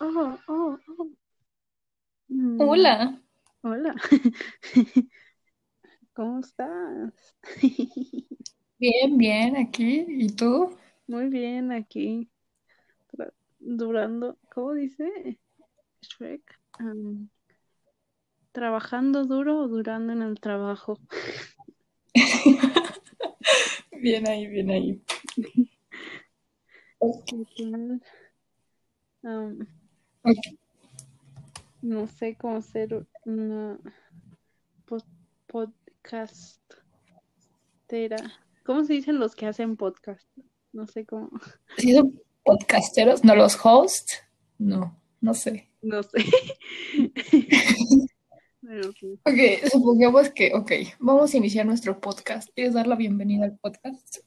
Oh, oh, oh. Hola. Hola. ¿Cómo estás? Bien, bien, aquí. ¿Y tú? Muy bien, aquí. Durando, ¿cómo dice Shrek? ¿Trabajando duro o durando en el trabajo? bien ahí, bien ahí. No sé cómo hacer una podcastera. ¿Cómo se dicen los que hacen podcast? No sé cómo. ¿Sí son podcasteros? ¿No los hosts? No, no sé. No sé. Ok, supongamos que, ok, vamos a iniciar nuestro podcast. ¿Quieres dar la bienvenida al podcast?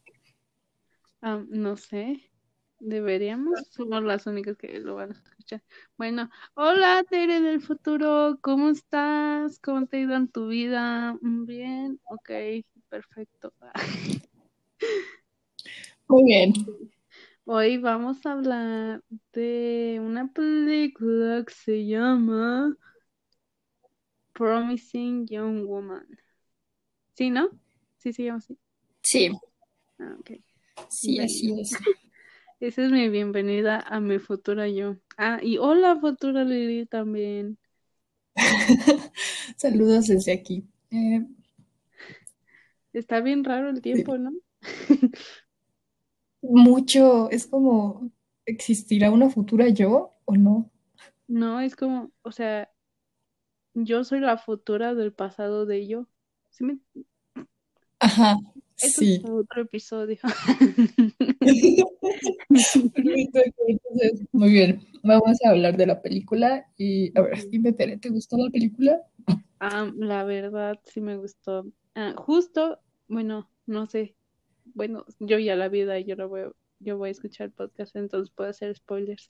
Ah, no sé. Deberíamos, somos las únicas que lo van a escuchar. Bueno, hola Tere del futuro, ¿cómo estás? ¿Cómo te ha ido en tu vida? Mm, bien, ok, perfecto. Muy bien. Hoy vamos a hablar de una película que se llama Promising Young Woman. ¿Sí, no? Sí, se llama así. Sí. Ah, ok. Sí, así es. Esa es mi bienvenida a mi futura yo. Ah, y hola futura Lili también. Saludos desde aquí. Eh, Está bien raro el tiempo, ¿no? Mucho, es como, ¿existirá una futura yo o no? No, es como, o sea, yo soy la futura del pasado de yo. ¿Sí me... Ajá, eso sí. Es otro episodio. muy bien, vamos a hablar de la película y a ver, dime, Tere, ¿te gustó la película? Ah, la verdad sí me gustó. Ah, justo, bueno, no sé, bueno, yo ya la vida yo lo voy, yo voy a escuchar el podcast, entonces puedo hacer spoilers.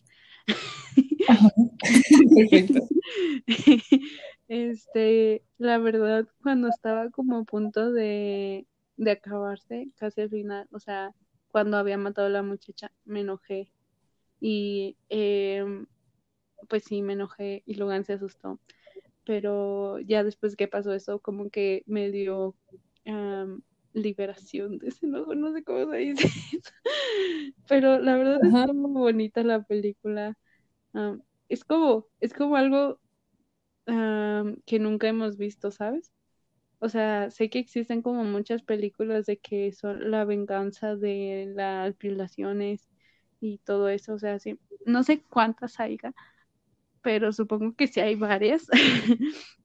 Perfecto. Este, la verdad, cuando estaba como a punto de, de acabarse, casi al final, o sea, cuando había matado a la muchacha, me enojé. Y eh, pues sí, me enojé y Logan se asustó. Pero ya después que pasó eso, como que me dio um, liberación de ese enojo, no sé cómo se dice. Pero la verdad es es muy bonita la película. Um, es como, es como algo um, que nunca hemos visto, ¿sabes? O sea, sé que existen como muchas películas de que son la venganza de las violaciones y todo eso, o sea, sí, no sé cuántas haya, pero supongo que sí hay varias.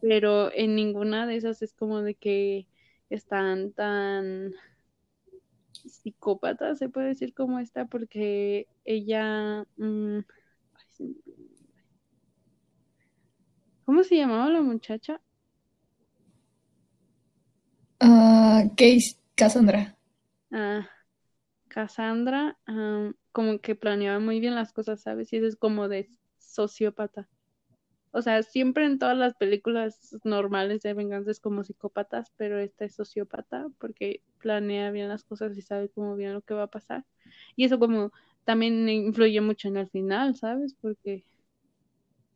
Pero en ninguna de esas es como de que están tan psicópatas, se puede decir como esta, porque ella... Mmm, ¿Cómo se llamaba la muchacha? Uh, Case, Cassandra. Ah, Cassandra, um, como que planeaba muy bien las cosas, ¿sabes? Y es como de sociópata. O sea, siempre en todas las películas normales de venganza es como psicópatas, pero esta es sociópata porque planea bien las cosas y sabe cómo bien lo que va a pasar. Y eso como también influye mucho en el final, ¿sabes? Porque,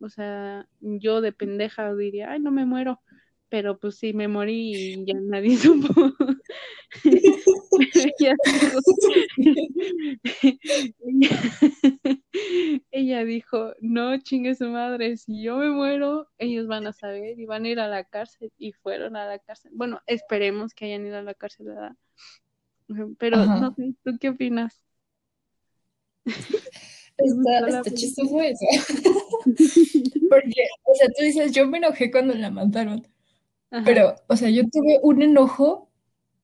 o sea, yo de pendeja diría, ay, no me muero, pero pues sí, me morí y ya nadie supo. ella, ella, dijo, no chingue su madre, si yo me muero, ellos van a saber y van a ir a la cárcel y fueron a la cárcel. Bueno, esperemos que hayan ido a la cárcel, ¿verdad? Pero no sé, ¿tú qué opinas? Está, está chistoso eso. Porque, o sea, tú dices, yo me enojé cuando la mataron. Ajá. Pero, o sea, yo tuve un enojo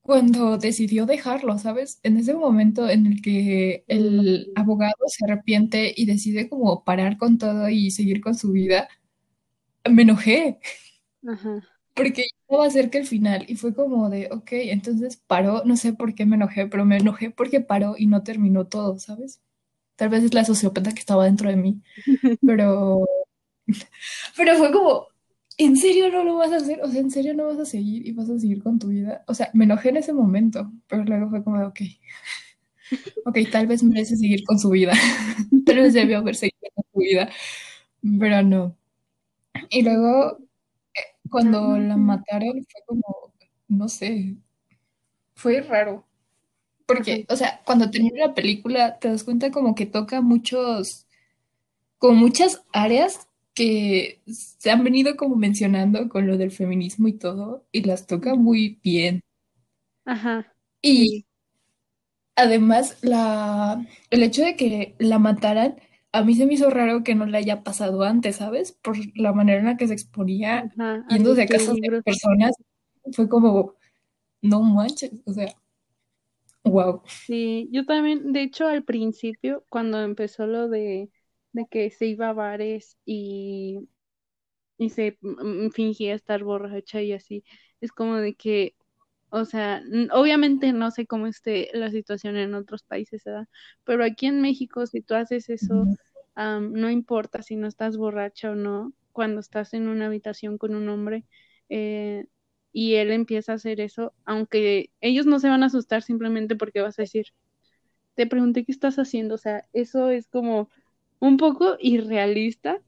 cuando decidió dejarlo, ¿sabes? En ese momento en el que el abogado se arrepiente y decide como parar con todo y seguir con su vida, me enojé. Ajá. Porque va cerca el final y fue como de, ok, entonces paró, no sé por qué me enojé, pero me enojé porque paró y no terminó todo, ¿sabes? Tal vez es la sociópata que estaba dentro de mí, pero, pero fue como, ¿en serio no lo vas a hacer? O sea, ¿en serio no vas a seguir y vas a seguir con tu vida? O sea, me enojé en ese momento, pero luego fue como de, ok, ok, tal vez merece seguir con su vida. tal vez debió haber seguido vida, pero no. Y luego, eh, cuando la mataron, fue como, no sé, fue raro. Porque, o sea, cuando termina la película, te das cuenta como que toca muchos, como muchas áreas que se han venido como mencionando con lo del feminismo y todo, y las toca muy bien. Ajá. Y además, la, el hecho de que la mataran, a mí se me hizo raro que no le haya pasado antes, ¿sabes? Por la manera en la que se exponía yendo de casa de personas, fue como, no manches, o sea, wow. Sí, yo también, de hecho, al principio, cuando empezó lo de, de que se iba a bares y, y se mm, fingía estar borracha y así, es como de que, o sea, obviamente no sé cómo esté la situación en otros países, ¿verdad? Pero aquí en México, si tú haces eso, no importa si no estás borracha o no, cuando estás en una habitación con un hombre, eh, y él empieza a hacer eso, aunque ellos no se van a asustar simplemente porque vas a decir, te pregunté qué estás haciendo, o sea, eso es como un poco irrealista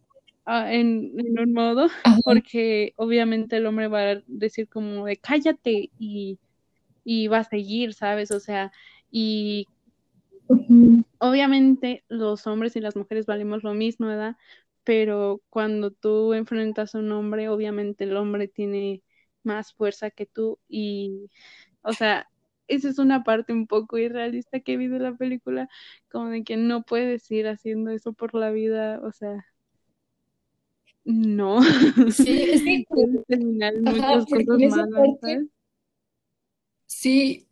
ah, en, un modo, porque obviamente el hombre va a decir como de cállate y, y va a seguir, ¿sabes? O sea, y obviamente los hombres y las mujeres valemos lo mismo, ¿verdad? Pero cuando tú enfrentas a un hombre, obviamente el hombre tiene más fuerza que tú y, o sea, esa es una parte un poco irrealista que he visto en la película, como de que no puedes ir haciendo eso por la vida, o sea, no. Sí, es que terminar muchas cosas malas, Sí,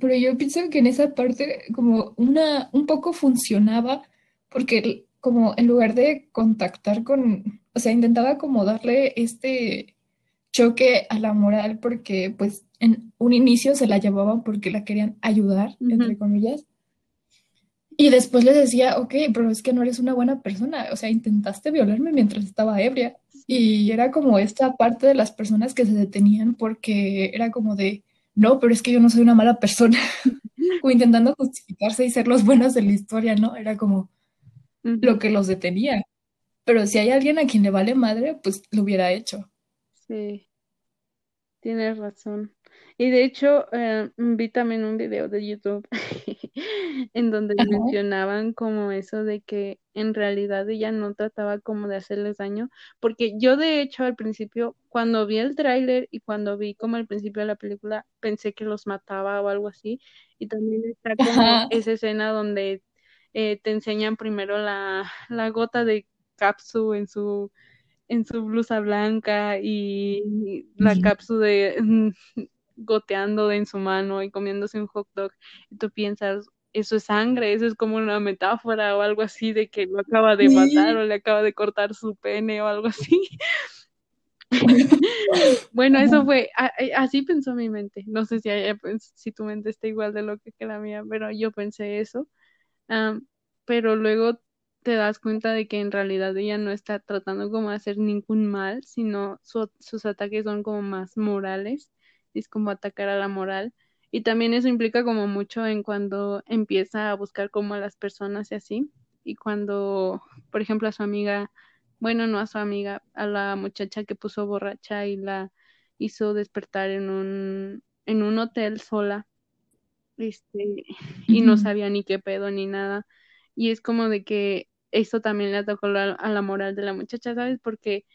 pero yo pienso que en esa parte como una, un poco funcionaba, porque como en lugar de contactar con, o sea, intentaba como darle este choque a la moral porque pues en un inicio se la llevaban porque la querían ayudar, entre comillas. Y después les decía, ok, pero es que no eres una buena persona, o sea, intentaste violarme mientras estaba ebria. Y era como esta parte de las personas que se detenían porque era como de, no, pero es que yo no soy una mala persona, o intentando justificarse y ser los buenos de la historia, ¿no? Era como lo que los detenía. Pero si hay alguien a quien le vale madre, pues lo hubiera hecho. Sí, tienes razón. Y de hecho, eh, vi también un video de YouTube en donde mencionaban como eso de que en realidad ella no trataba como de hacerles daño, porque yo de hecho al principio, cuando vi el tráiler y cuando vi como al principio de la película, pensé que los mataba o algo así, y también está como esa escena donde eh, te enseñan primero la, la gota de Capsu en su en su blusa blanca y la cápsula de, goteando en su mano y comiéndose un hot dog. Y tú piensas, eso es sangre, eso es como una metáfora o algo así de que lo acaba de matar o le acaba de cortar su pene o algo así. bueno, eso fue, así pensó mi mente. No sé si, pues, si tu mente está igual de lo que la mía, pero yo pensé eso. pero luego te das cuenta de que en realidad ella no está tratando como de hacer ningún mal, sino sus ataques son como más morales, es como atacar a la moral. Y también eso implica como mucho en cuando empieza a buscar como a las personas y así. Y cuando, por ejemplo, a su amiga, bueno, no a su amiga, a la muchacha que puso borracha y la hizo despertar en un, en un hotel sola, este, y no sabía ni qué pedo ni nada. Y es como de que eso también le atacó a la moral de la muchacha, ¿sabes? Porque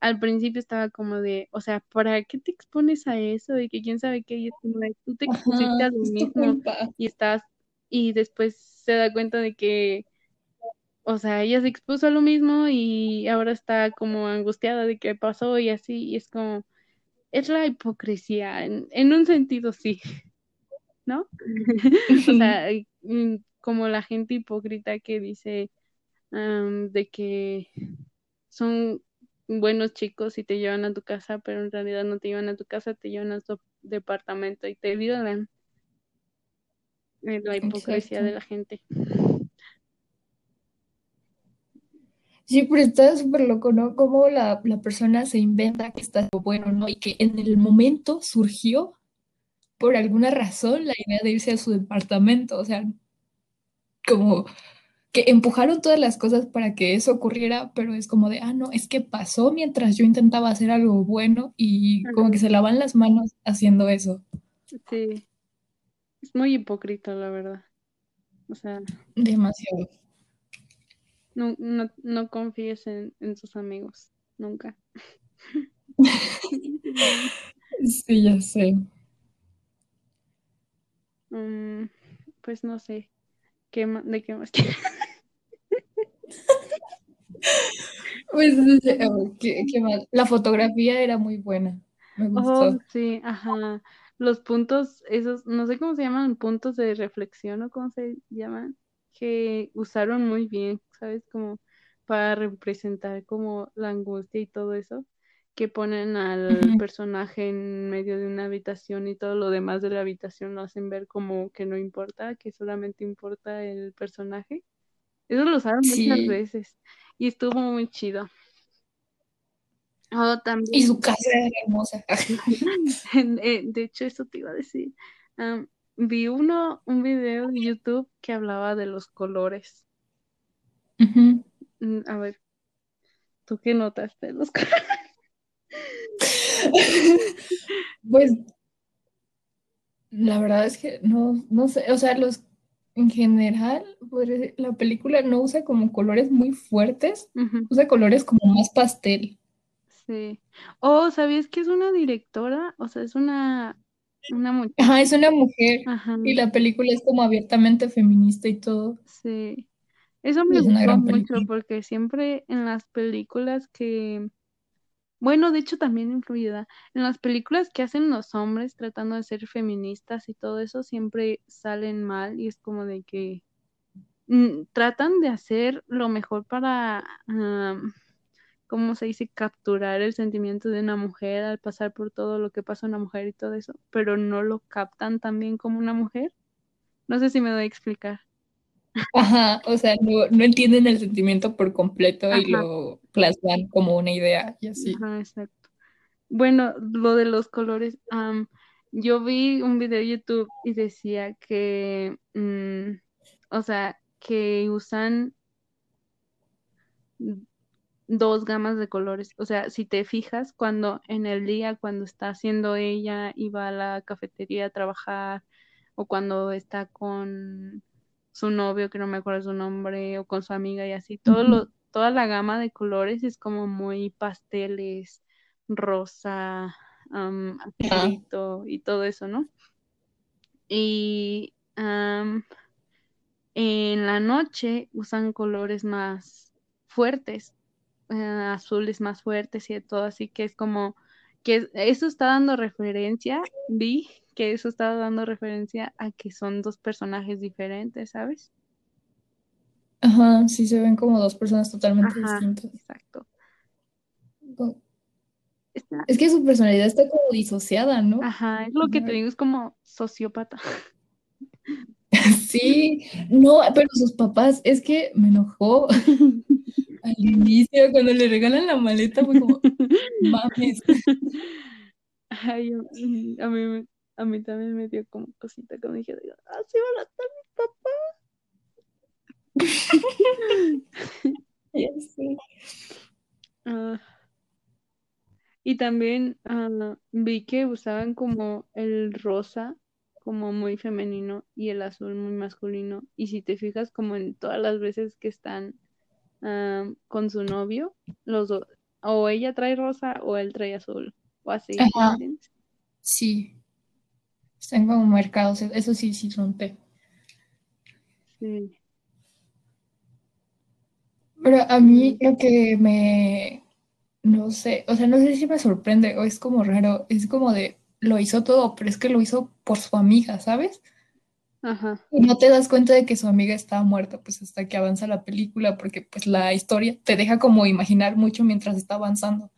al principio estaba como de, o sea, ¿para qué te expones a eso? Y que quién sabe qué, y tú te expusiste a lo mismo y estás, y después se da cuenta de que, o sea, ella se expuso a lo mismo y ahora está como angustiada de qué pasó y así, y es como, es la hipocresía, en, en un sentido sí, ¿no? o sea, mm, como la gente hipócrita que dice, de que son buenos chicos y te llevan a tu casa, pero en realidad no te llevan a tu casa, te llevan a tu departamento y te violan. la hipocresía de la gente. Sí, pero está súper loco, ¿no? Cómo la, la, persona se inventa que está bueno, ¿no? Y que en el momento surgió, por alguna razón, la idea de irse a su departamento. O sea, como que empujaron todas las cosas para que eso ocurriera, pero es como de, ah, no, es que pasó mientras yo intentaba hacer algo bueno y como que se lavan las manos haciendo eso. Sí, es muy hipócrita, la verdad. O sea, demasiado. No, no, no confíes en, en tus amigos, nunca. sí, ya sé. Mm, pues no sé. ¿Qué ¿De qué más Pues ¿qué, La fotografía era muy buena. Me gustó. Oh, sí, ajá. Los puntos, esos, no sé cómo se llaman, puntos de reflexión o cómo se llaman, que usaron muy bien, ¿sabes? Como para representar como la angustia y todo eso que ponen al personaje en medio de una habitación y todo lo demás de la habitación lo hacen ver como que no importa, que solamente importa el personaje. Eso lo usaron muchas veces y estuvo muy chido. Oh, también... Y su casa era hermosa. De hecho, eso te iba a decir. vi uno, un video de YouTube que hablaba de los colores. Mm, a ver, ¿tú qué notaste los colores? pues la verdad es que no, no sé, o sea, los en general, la película no usa como colores muy fuertes, usa colores como más pastel. Sí. Oh, ¿sabías que es una directora? O sea, es una, una mujer. Ajá, es una mujer. Y la película es como abiertamente feminista y todo. Sí. Eso me gustó mucho porque siempre en las películas que bueno, de hecho también influida. En las películas que hacen los hombres tratando de ser feministas y todo eso siempre salen mal y es como de que mm, tratan de hacer lo mejor para, ¿cómo se dice?, capturar el sentimiento de una mujer al pasar por todo lo que pasa una mujer y todo eso, pero no lo captan tan bien como una mujer. No sé si me doy a explicar. Ajá, o sea, no, entienden el sentimiento por completo y lo plasman como una idea y así. Ajá, exacto. Bueno, lo de los colores, yo vi un video de YouTube y decía que, mm, o sea, que usan dos gamas de colores. O sea, si te fijas, cuando en el día, cuando está haciendo ella y va a la cafetería a trabajar, o cuando está con su novio, que no me acuerdo su nombre, o con su amiga y así. Todo lo, toda la gama de colores es como muy pasteles, rosa, um, y todo eso, ¿no? Y en la noche usan colores más fuertes, eh, azules más fuertes y todo, así que es como que eso está dando referencia, vi que eso está dando referencia a que son dos personajes diferentes, ¿sabes? Ajá, sí se ven como dos personas totalmente distintas. Exacto. Es que su personalidad está como disociada, ¿no? Ajá, es lo que te digo, es como sociópata. Sí, no, pero sus papás, es que me enojó al inicio cuando le regalan la maleta, fue como, mames. Ay, a mí, a mí también me dio como cosita cuando dije, ah, sí van a estar mi papá. Ah, y también ah, vi que usaban como el rosa como muy femenino y el azul muy masculino. Y si te fijas como en todas las veces que están ah, con su novio, los dos, o ella trae rosa o él trae azul, o así. Sí. Están como marcados, eso sí, sí son T. Sí. Pero a mí lo que me, no sé, o sea, no sé si me sorprende o es como raro, es como de, lo hizo todo, pero es que lo hizo por su amiga, ¿sabes? Ajá. Y no te das cuenta de que su amiga está muerta, pues hasta que avanza la película, porque pues la historia te deja como imaginar mucho mientras está avanzando.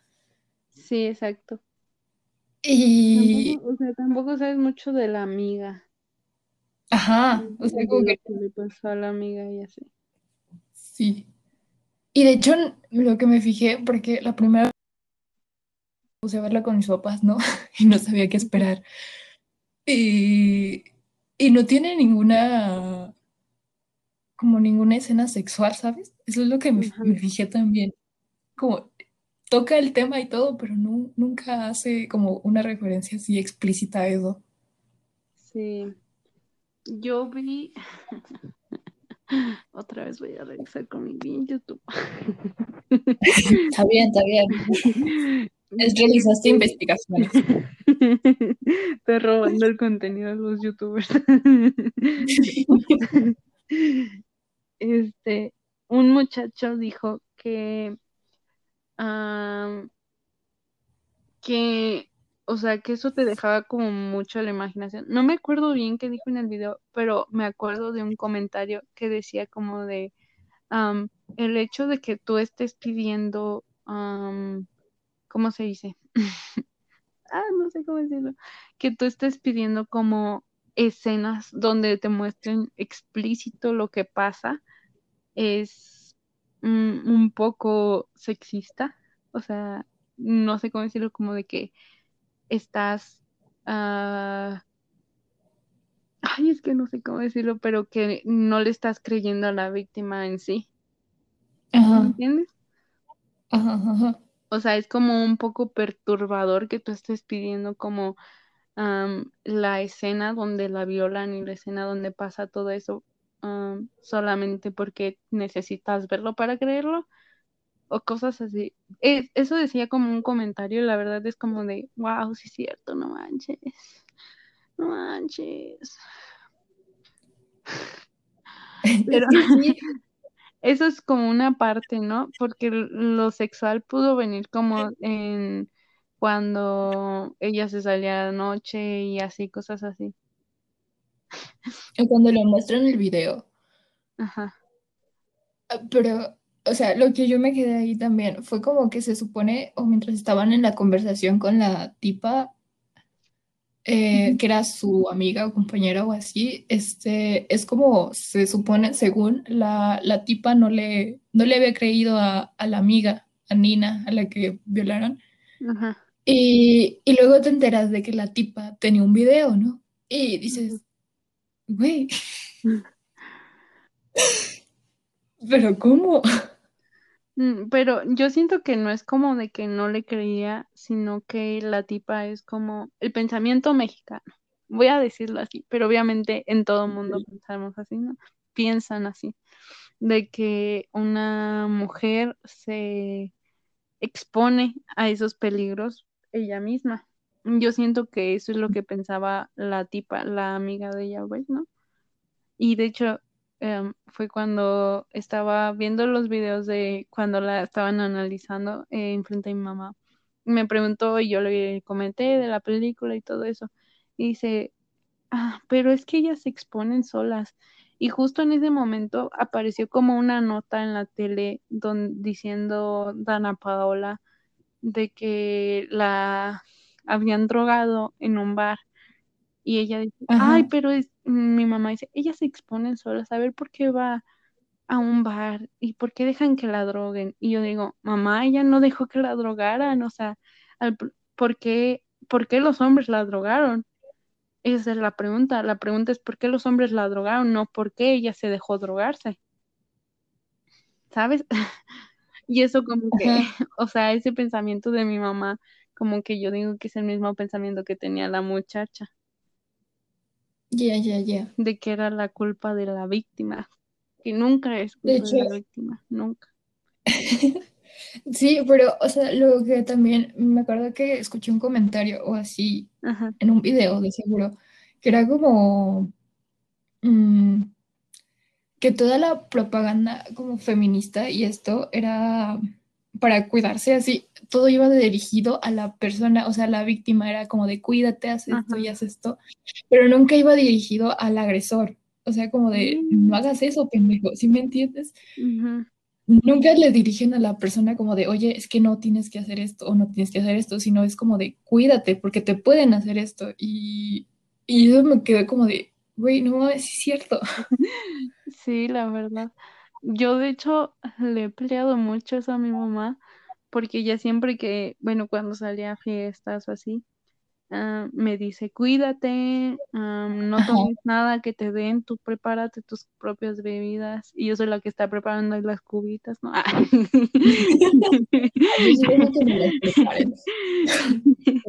Sí, exacto. Y... o sea, tampoco sabes mucho de la amiga. Ajá, o sea, como que... le pasó a la amiga y así. Sí. Y de hecho, lo que me fijé, porque la primera vez puse a verla con mis papás, ¿no? y no sabía qué esperar. Y, y no tiene ninguna como ninguna escena sexual, ¿sabes? Eso es lo que me, me fijé también. Como toca el tema y todo, pero no, nunca hace como una referencia así explícita a eso. Sí. Yo vi. Otra vez voy a revisar con mi bien YouTube. está bien, está bien. Es realizaste investigaciones. Estoy robando el contenido de los youtubers. este, un muchacho dijo que, que, o sea, que eso te dejaba como mucho la imaginación. No me acuerdo bien qué dijo en el video, pero me acuerdo de un comentario que decía como de el hecho de que tú estés pidiendo, ¿cómo se dice? ah, no sé cómo decirlo, que tú estés pidiendo como escenas donde te muestren explícito lo que pasa es un poco sexista, o sea, no sé cómo decirlo, como de que estás... Uh... Ay, es que no sé cómo decirlo, pero que no le estás creyendo a la víctima en sí. Ajá. ¿Entiendes? Ajá, ajá. O sea, es como un poco perturbador que tú estés pidiendo como la escena donde la violan y la escena donde pasa todo eso solamente porque necesitas verlo para creerlo o cosas así. eso decía como un comentario, la verdad es como de, wow, sí es cierto, no manches, no manches. Pero eso es como una parte, ¿no? Porque lo sexual pudo venir como en cuando ella se salía de noche y así, cosas así. Cuando lo muestran en el video. Ajá. Ah, pero, o sea, lo que yo me quedé ahí también fue como que se supone, o mientras estaban en la conversación con la tipa, eh, que era su amiga o compañera o así, este, es como se supone, según la, la tipa no le, no le había creído a, a, la amiga, a Nina, a la que violaron. Ajá. Y, y, luego te enteras de que la tipa tenía un video, ¿no? Y dices, güey, pero ¿cómo? Mm, pero yo siento que no es como de que no le creía, sino que la tipa es como el pensamiento mexicano. Voy a decirlo así, pero obviamente en todo mundo pensamos así, ¿no? Piensan así, de que una mujer se expone a esos peligros ella misma. Yo siento que eso es lo que pensaba la tipa, la amiga de ella, ¿no? Y de hecho, em, fue cuando estaba viendo los videos de cuando la estaban analizando eh, en frente a mi mamá. Me preguntó y yo le comenté de la película y todo eso. Y dice, ah, pero es que ellas se exponen solas. Y justo en ese momento apareció como una nota en la tele diciendo Dana Paola de que la habían drogado en un bar y ella dice, ay, pero es, mi mamá dice, ella se exponen solas, a ver por qué va a un bar y por qué dejan que la droguen. Y yo digo, mamá, ella no dejó que la drogaran, o sea, ¿por, qué, ¿por qué los hombres la drogaron? Esa es la pregunta. La pregunta es por qué los hombres la drogaron, no por qué ella se dejó drogarse. ¿Sabes? y eso como que, o sea, ese pensamiento de mi mamá, como que yo digo que es el mismo pensamiento que tenía la muchacha. Ya, ya, ya. De que era la culpa de la víctima. Que nunca es culpa de, la víctima, nunca. sí, pero, o sea, lo que también me acuerdo que escuché un comentario o así en un video, de seguro, que era como mm, que toda la propaganda como feminista y esto era para cuidarse así, todo iba dirigido a la persona, o sea, la víctima era como de cuídate, haz esto y haz esto, pero nunca iba dirigido al agresor, o sea, como de no mm. hagas eso, pendejo, ¿sí me entiendes? Nunca le dirigen a la persona como de, oye, es que no tienes que hacer esto o no tienes que hacer esto, sino es como de, cuídate, porque te pueden hacer esto. Y, y eso me quedó como de, güey, no, es cierto. Sí, la verdad. Yo de hecho le he peleado mucho eso a mi mamá, porque ella siempre que, bueno, cuando salía a fiestas o así, ah, me dice, cuídate, no tomes nada que te den, tú prepárate tus propias bebidas. Y yo soy la que está preparando las cubitas, ¿no?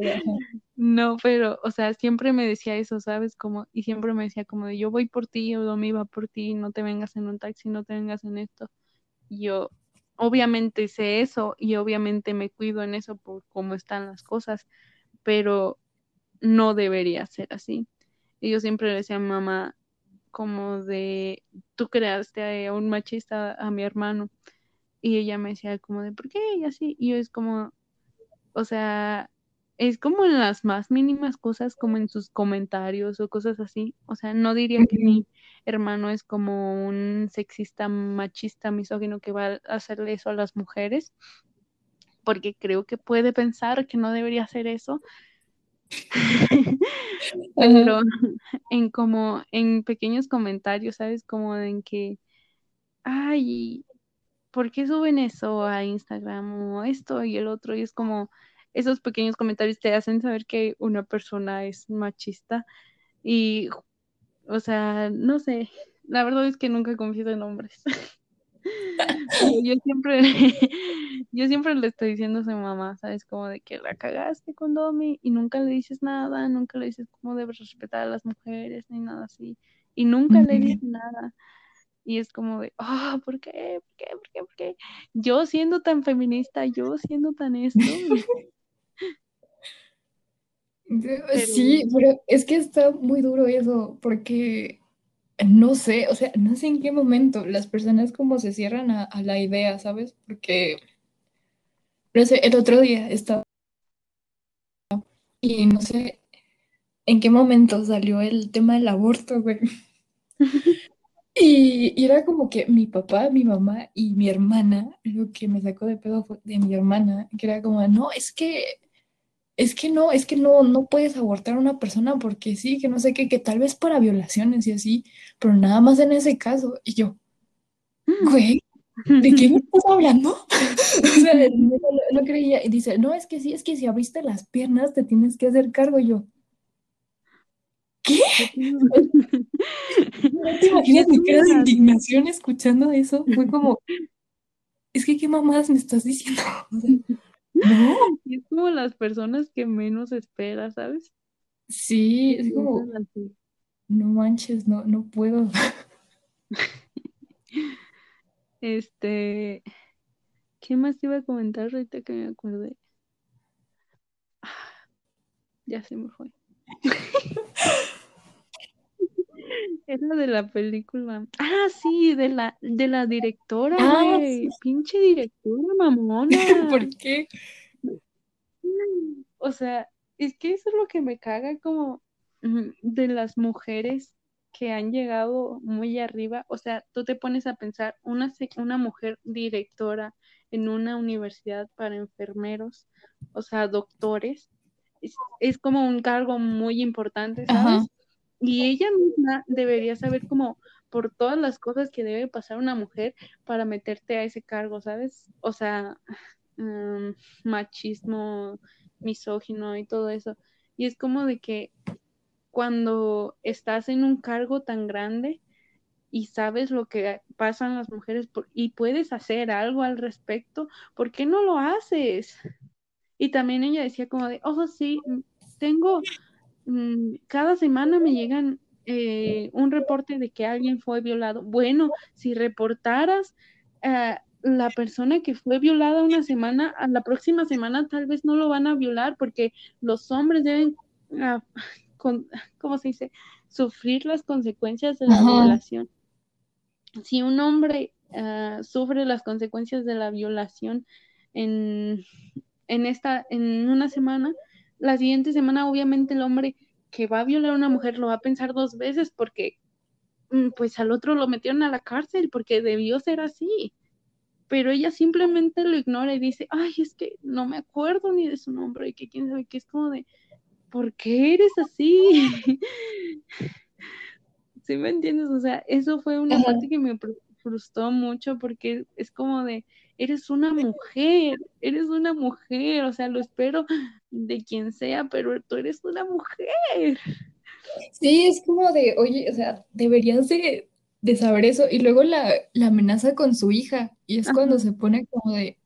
no, pero, o sea, siempre me decía eso, ¿sabes? Como, y siempre me decía como de, yo voy por ti, yo me iba por ti, no te vengas en un taxi, no te vengas en esto. Y yo, obviamente sé eso y obviamente me cuido en eso por cómo están las cosas, pero no debería ser así. Y yo siempre le decía a mamá como de, tú creaste a un machista a mi hermano. Y ella me decía como de, ¿por qué? Y así. Y yo es como, o sea, es como en las más mínimas cosas, como en sus comentarios o cosas así. O sea, no diría que mi hermano es como un sexista, machista, misógino que va a hacerle eso a las mujeres, porque creo que puede pensar que no debería hacer eso. Pero en como en pequeños comentarios, ¿sabes? Como en que, ay, ¿por qué suben eso a Instagram o esto y el otro? Y es como, esos pequeños comentarios te hacen saber que una persona es machista y, o sea, no sé, la verdad es que nunca confío en hombres. yo siempre, yo siempre le estoy diciendo a su mamá, ¿sabes? Como de que la cagaste con Domi y nunca le dices nada, nunca le dices cómo debes respetar a las mujeres ni nada así. Y nunca le dices nada. Y es como de, ah, ¿por qué? ¿Por qué? ¿Por qué? ¿Por qué? Yo siendo tan feminista, yo siendo tan esto. Sí, pero es que está muy duro eso, porque no sé, o sea, no sé en qué momento las personas como se cierran a, la idea, ¿sabes? Porque, no sé, el otro día estaba y no sé en qué momento salió el tema del aborto, güey. Y, y, era como que mi papá, mi mamá y mi hermana, lo que me sacó de pedo fue de mi hermana, que era como, no, es que es que no, es que no, no puedes abortar a una persona porque sí, que no sé qué, que tal vez para violaciones y así, pero nada más en ese caso. Y yo, mm. güey, ¿de qué me estás hablando? o sea, no, creía. Y dice, no, es que sí, es que si abriste las piernas te tienes que hacer cargo. Y yo, ¿qué? ¿No te imaginas mi cara de indignación escuchando eso? Fue como, es que qué mamás me estás diciendo. No. Y es como las personas que menos esperas, ¿sabes? Sí, es como, no manches, no, no puedo. Este, ¿qué más te iba a comentar ahorita que me acordé? Ya se me fue. Es la de la película. Ah, sí, de la, de la directora, ah, Pinche directora, mamona. ¿Por qué? O sea, es que eso es lo que me caga como mm, de las mujeres que han llegado muy arriba. O sea, tú te pones a pensar, una, una mujer directora en una universidad para enfermeros, o sea, doctores, es, como un cargo muy importante, ¿sabes? Y ella misma debería saber como por todas las cosas que debe pasar una mujer para meterte a ese cargo, ¿sabes? O sea, mm, machismo, misógino y todo eso. Y es como de que cuando estás en un cargo tan grande y sabes lo que pasan las mujeres y puedes hacer algo al respecto, ¿por qué no lo haces? Y también ella decía como de, oh, sí, tengo cada semana me llegan eh, un reporte de que alguien fue violado. Bueno, si reportaras a la persona que fue violada una semana, a la próxima semana tal vez no lo van a violar porque los hombres deben, ah, ¿cómo se dice?, sufrir las consecuencias de la violación. Si un hombre ah, sufre las consecuencias de la violación en, en, esta, en una semana, la siguiente semana obviamente el hombre que va a violar a una mujer lo va a pensar dos veces porque mm, pues al otro lo metieron a la cárcel porque debió ser así. Pero ella simplemente lo ignora y dice, ay, es que no me acuerdo ni de su nombre y que quién sabe qué es como de, ¿por qué eres así? ¿Sí me entiendes? O sea, eso fue una parte que me, frustró mucho porque es como de, eres una mujer, eres una mujer, o sea, lo espero de quien sea, pero tú eres una mujer. Sí, es como de, oye, o sea, deberías de, saber eso. Y luego la, amenaza con su hija, y es cuando se pone como de,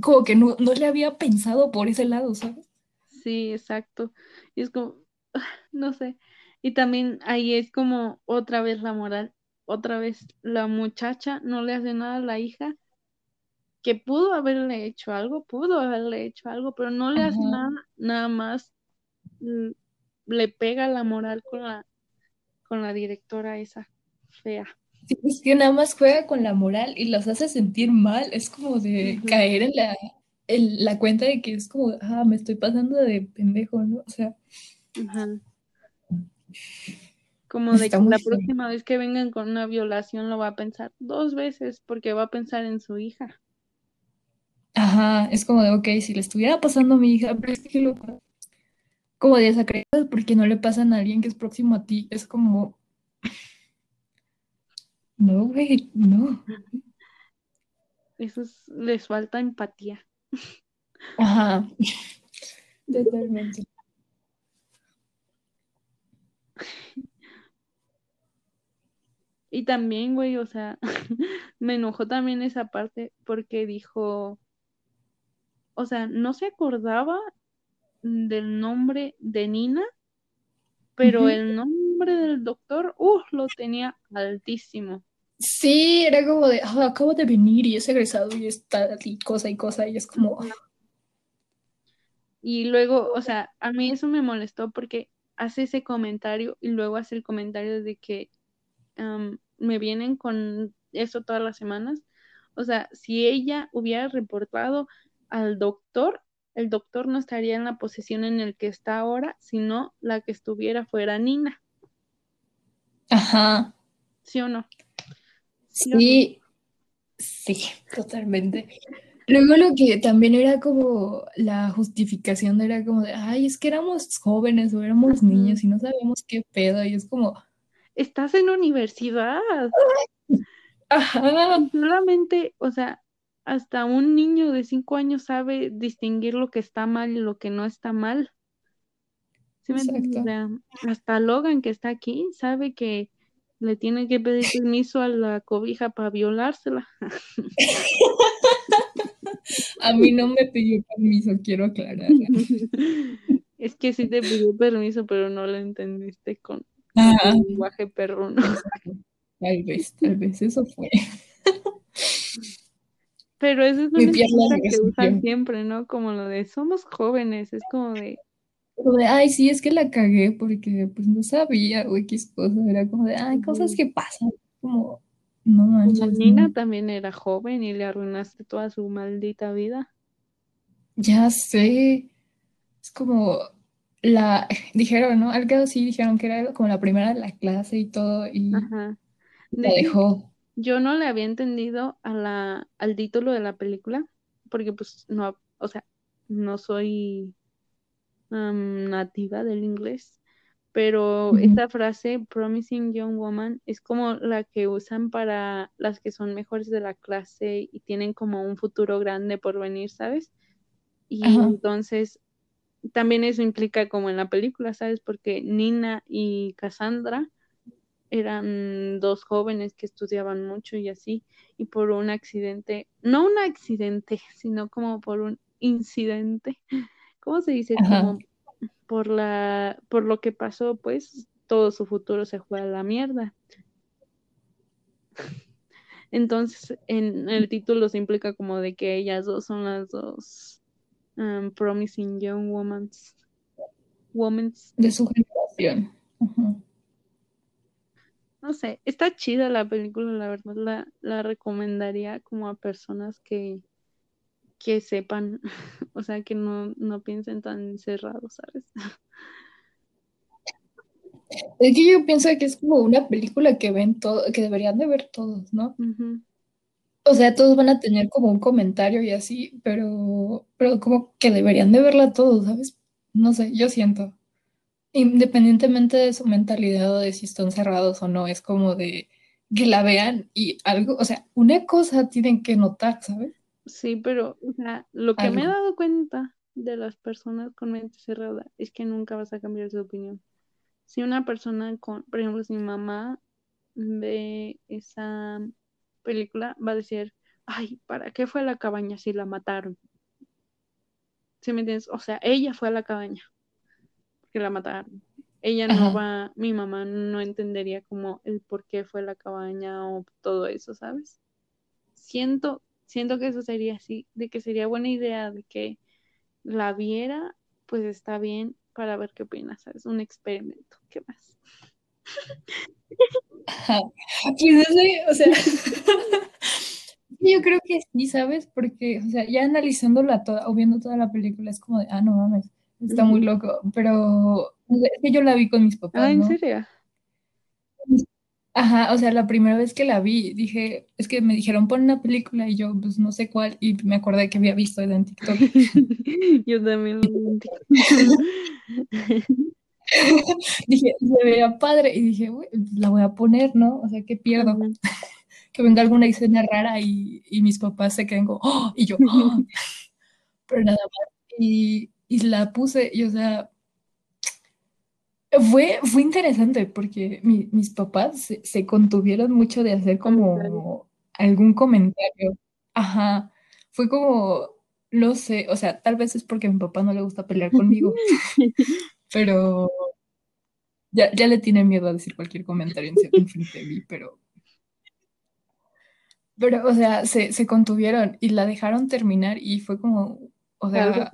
como que no, no le había pensado por ese lado, ¿sabes? Sí, exacto. Y es como, no sé. Y también ahí es como otra vez la moral, otra vez la muchacha no le hace nada a la hija, que pudo haberle hecho algo, pudo haberle hecho algo, pero no le hace nada, nada más le pega la moral con la, con la directora esa fea. Sí, es que nada más juega con la moral y los hace sentir mal, es como de caer en la, en la cuenta de que es como, ah, me estoy pasando de pendejo, ¿no? O sea. Como de que la próxima vez que vengan con una violación lo va a pensar dos veces porque va a pensar en su hija. Ajá, es como de, ok, si le estuviera pasando a mi hija, pero es que lo como desacreditas porque no le pasa a alguien que es próximo a ti. Es como, no, güey, no. Eso les falta empatía. Ajá, totalmente. Y también, güey, o sea, me enojó también esa parte porque dijo, o sea, no se acordaba del nombre de Nina, pero el nombre del doctor, uh, lo tenía altísimo. Sí, era como de, ah, acabo de venir y es egresado y está y cosa y cosa, y es como... Y luego, o sea, a mí eso me molestó porque hace ese comentario y luego hace el comentario de que me vienen con eso todas las semanas. O sea, si ella hubiera reportado al doctor, el doctor no estaría en la posición en el que está ahora, sino la que estuviera fuera Nina. Ajá. ¿Sí o no? Sí, sí, totalmente. Luego lo que también era como la justificación era como de, ay, es que éramos jóvenes o éramos niños y no sabíamos qué pedo. Y es como... Estás en universidad. Ajá. Solamente, o sea, hasta un niño de cinco años sabe distinguir lo que está mal y lo que no está mal. ¿Sí hasta Logan que está aquí sabe que le tiene que pedir permiso a la cobija para violársela. a mí no me pidió permiso, quiero aclarar. es que sí te pidió permiso, pero no lo entendiste con el lenguaje perruno. Tal vez, tal vez eso fue. Pero eso es una cosa que usan siempre, ¿no? Como lo de somos jóvenes, es como de... Como de, ay, sí, es que la cagué porque pues no sabía o X cosa, era como de, ay, cosas que pasan, como, no manches. Como Nina también era joven y le arruinaste toda su maldita vida. Ya sé, es como la, dijeron, ¿no? Algo así dijeron que era como la primera de la clase y todo y la dejó yo no le había entendido a la, al título de la película, porque pues no, o sea, no soy nativa del inglés, pero esta frase, Promising Young Woman, es como la que usan para las que son mejores de la clase y tienen como un futuro grande por venir, ¿sabes? Y entonces también eso implica como en la película, ¿sabes? Porque Nina y Cassandra eran dos jóvenes que estudiaban mucho y así, y por un accidente, no un accidente, sino como por un incidente, ¿cómo se dice? Como por la, por lo que pasó, pues todo su futuro se fue a la mierda. Entonces, en el título se implica como de que ellas dos son las dos um, promising young women. De su generación no sé, está chida la película, la verdad la, la recomendaría como a personas que, que sepan, o sea, que no, no piensen tan encerrados, ¿sabes? Es que yo pienso que es como una película que ven todo, que deberían de ver todos, ¿no? O sea, todos van a tener como un comentario y así, pero, pero como que deberían de verla todos, ¿sabes? No sé, yo siento. Independientemente de su mentalidad o de si están cerrados o no, es como de que la vean y algo, o sea, una cosa tienen que notar, ¿sabes? Sí, pero, o sea, lo que me he dado cuenta de las personas con mente cerrada es que nunca vas a cambiar su opinión. Si una persona con, por ejemplo, si mi mamá ve esa película, va a decir, ay, ¿para qué fue a la cabaña si la mataron? ¿Sí me entiendes? O sea, ella fue a la cabaña que la mataron. Ella no va, mi mamá no entendería como el por qué fue la cabaña o todo eso, ¿sabes? Siento, siento que eso sería así, de que sería buena idea de que la viera, pues está bien para ver qué opina, ¿sabes? Un experimento, ¿qué más? Pues sé, o sea, yo creo que sí, ¿sabes? Porque, o sea, ya analizándola toda o viendo toda la película es como de, ah, no mames, está muy loco, pero es que yo la vi con mis papás. Ah, ¿en serio? Ajá, o sea, la primera vez que la vi, dije, es que me dijeron pon una película y yo, pues no sé cuál, y me acordé que había visto en TikTok. yo también dije, se veía padre, y dije, la voy a poner, ¿no? O sea, ¿qué pierdo? que venga alguna escena rara y, mis papás se queden como, ¡oh! Y yo, ¡oh! Pero nada más. Y, y la puse, y o sea, fue, fue interesante porque mis papás se, contuvieron mucho de hacer como algún comentario. Ajá, fue como, no sé, o sea, tal vez es porque a mi papá no le gusta pelear conmigo, pero ya, ya le tiene miedo a decir cualquier comentario en, frente de mí, pero... Pero, o sea, se, se contuvieron y la dejaron terminar y fue como, o sea,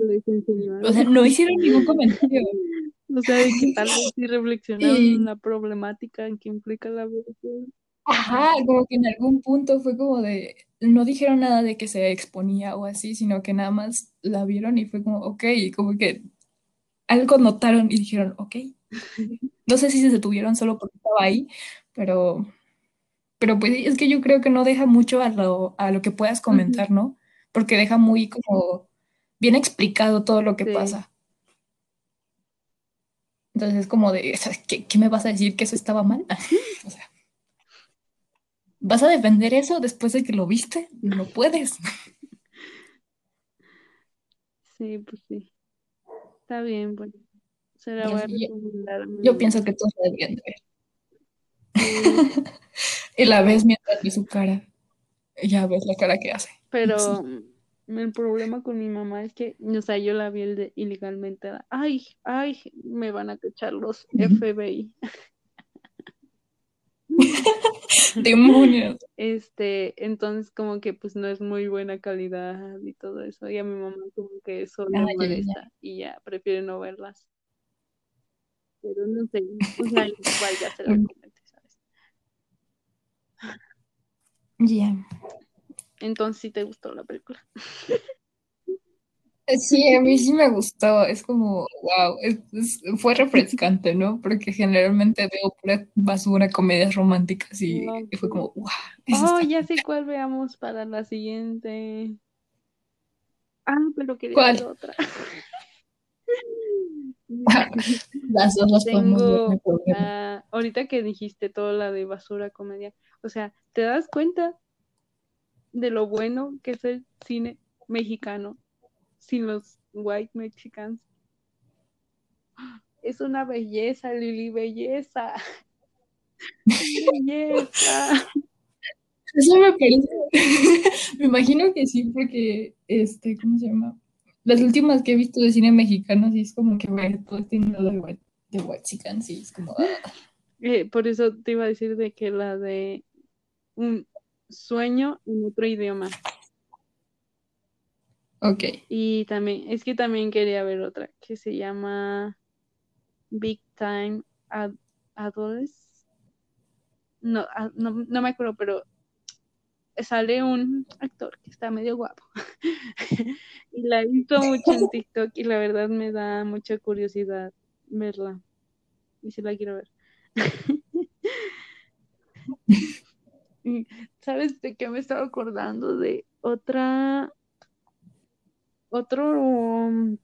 o sea, no hicieron ningún comentario. O sea, de que tal vez sí reflexionaron en la problemática en que implica la violación. Ajá, como que en algún punto fue como de, no dijeron nada de que se exponía o así, sino que nada más la vieron y fue como, ok, como que algo notaron y dijeron, ok. No sé si se detuvieron solo porque estaba ahí, pero, pero pues es que yo creo que no deja mucho a lo, a lo que puedas comentar, ¿no? Porque deja muy como bien explicado todo lo que pasa. Entonces es como de, ¿qué, ¿qué, me vas a decir que eso estaba mal? o sea, ¿vas a defender eso después de que lo viste? No puedes. Sí, pues sí. Está bien, bueno. Se la voy a recomendar. Yo, pienso que todos la deberían de ver. y la ves mientras vi su cara. Ya ves la cara que hace. Pero el problema con mi mamá es que, o sea, yo la vi el ilegalmente. Ay, ay, me van a cachar los FBI. Demonios. Este, entonces como que pues no es muy buena calidad y todo eso. Y a mi mamá como que eso le molesta y ya prefiere no verlas. Pero no sé, o sea, igual ya se la comenté, ¿sabes? Ya. Entonces sí te gustó la película. Sí, a mí sí me gustó, es como, wow, fue refrescante, ¿no? Porque generalmente veo pura basura, comedias románticas y, fue como, wow. Oh, ya sé cuál veamos para la siguiente. Ah, pero quería ¿Cuál? otra. las dos las podemos ver. ahorita que dijiste todo la de basura, comedia, o sea, ¿te das cuenta de lo bueno que es el cine mexicano sin los white mexicans. Es una belleza, Lili, belleza. belleza. Eso me parece. me imagino que sí, porque, este, ¿cómo se llama? Las últimas que he visto de cine mexicano, sí es como que, ver todo este de white, de white chicken, sí, es como. Ah. Eh, por eso te iba a decir de que la de un sueño en otro idioma. Ok. Y también, es que también quería ver otra que se llama Big Time Ad No, no, no me acuerdo, pero sale un actor que está medio guapo. y la he visto mucho en TikTok y la verdad me da mucha curiosidad verla. Y si la quiero ver. ¿Sabes de qué me estaba acordando? De otra otro um,